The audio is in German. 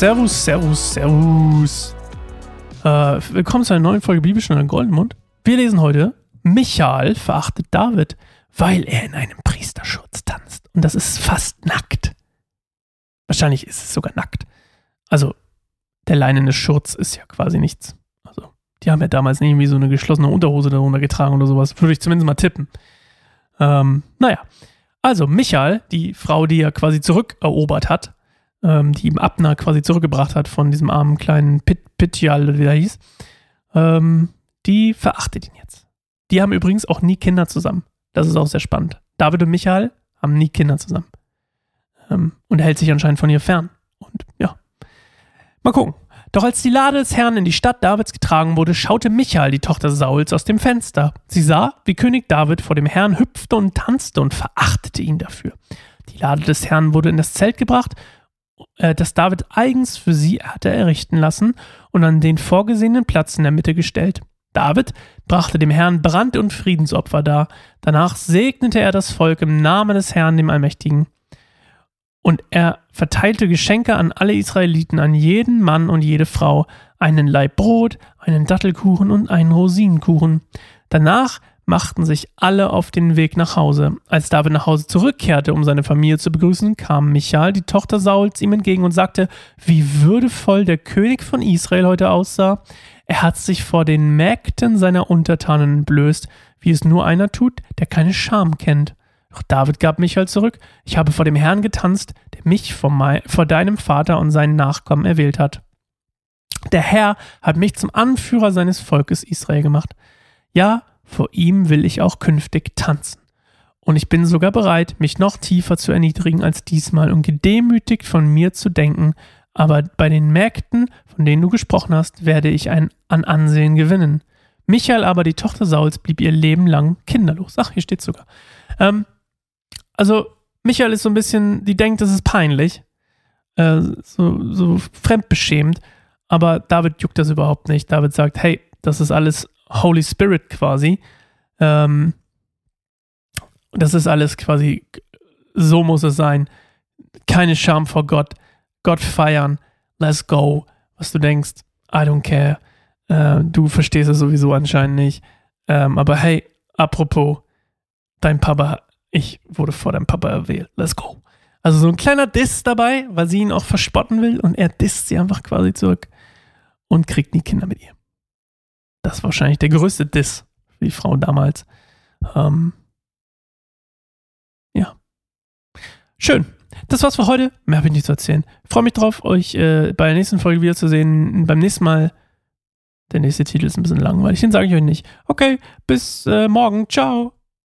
Servus, Servus, Servus. Äh, willkommen zu einer neuen Folge Bibelstunde Goldenmund. Wir lesen heute, Michael verachtet David, weil er in einem Priesterschutz tanzt. Und das ist fast nackt. Wahrscheinlich ist es sogar nackt. Also, der leinene Schurz ist ja quasi nichts. Also, die haben ja damals irgendwie so eine geschlossene Unterhose darunter getragen oder sowas. Würde ich zumindest mal tippen. Ähm, naja. Also, Michael, die Frau, die er quasi zurückerobert hat, ähm, die ihm Abner quasi zurückgebracht hat von diesem armen kleinen Pit Pitjal, wie der hieß, ähm, die verachtet ihn jetzt. Die haben übrigens auch nie Kinder zusammen. Das ist auch sehr spannend. David und Michael haben nie Kinder zusammen. Ähm, und er hält sich anscheinend von ihr fern. Und ja. Mal gucken. Doch als die Lade des Herrn in die Stadt Davids getragen wurde, schaute Michael, die Tochter Sauls, aus dem Fenster. Sie sah, wie König David vor dem Herrn hüpfte und tanzte und verachtete ihn dafür. Die Lade des Herrn wurde in das Zelt gebracht äh, das David eigens für sie hatte errichten lassen und an den vorgesehenen Platz in der Mitte gestellt. David brachte dem Herrn Brand- und Friedensopfer dar. Danach segnete er das Volk im Namen des Herrn, dem Allmächtigen. Und er verteilte Geschenke an alle Israeliten, an jeden Mann und jede Frau, einen Laib Brot, einen Dattelkuchen und einen Rosinenkuchen. Danach machten sich alle auf den Weg nach Hause. Als David nach Hause zurückkehrte, um seine Familie zu begrüßen, kam Michael, die Tochter Sauls, ihm entgegen und sagte, wie würdevoll der König von Israel heute aussah. Er hat sich vor den Mägden seiner Untertanen entblößt, wie es nur einer tut, der keine Scham kennt. Doch David gab Michael zurück, ich habe vor dem Herrn getanzt, der mich vor, vor deinem Vater und seinen Nachkommen erwählt hat. Der Herr hat mich zum Anführer seines Volkes Israel gemacht. Ja, vor ihm will ich auch künftig tanzen. Und ich bin sogar bereit, mich noch tiefer zu erniedrigen als diesmal und gedemütigt von mir zu denken, aber bei den Mägden, von denen du gesprochen hast, werde ich ein an Ansehen gewinnen. Michael aber, die Tochter Sauls, blieb ihr Leben lang kinderlos. Ach, hier steht sogar. Ähm, also, Michael ist so ein bisschen, die denkt, das ist peinlich, äh, so, so fremdbeschämt, aber David juckt das überhaupt nicht. David sagt, hey, das ist alles Holy Spirit quasi. Ähm, das ist alles quasi, so muss es sein. Keine Scham vor Gott. Gott feiern. Let's go. Was du denkst, I don't care. Äh, du verstehst es sowieso anscheinend nicht. Ähm, aber hey, apropos, dein Papa, ich wurde vor deinem Papa erwählt. Let's go. Also so ein kleiner Diss dabei, weil sie ihn auch verspotten will und er disst sie einfach quasi zurück und kriegt nie Kinder mit ihr. Das war wahrscheinlich der größte Diss für die Frau damals. Ähm, ja. Schön. Das war's für heute. Mehr habe ich nicht zu erzählen. Freue mich drauf, euch äh, bei der nächsten Folge wiederzusehen. Beim nächsten Mal. Der nächste Titel ist ein bisschen langweilig, den sage ich euch nicht. Okay, bis äh, morgen. Ciao.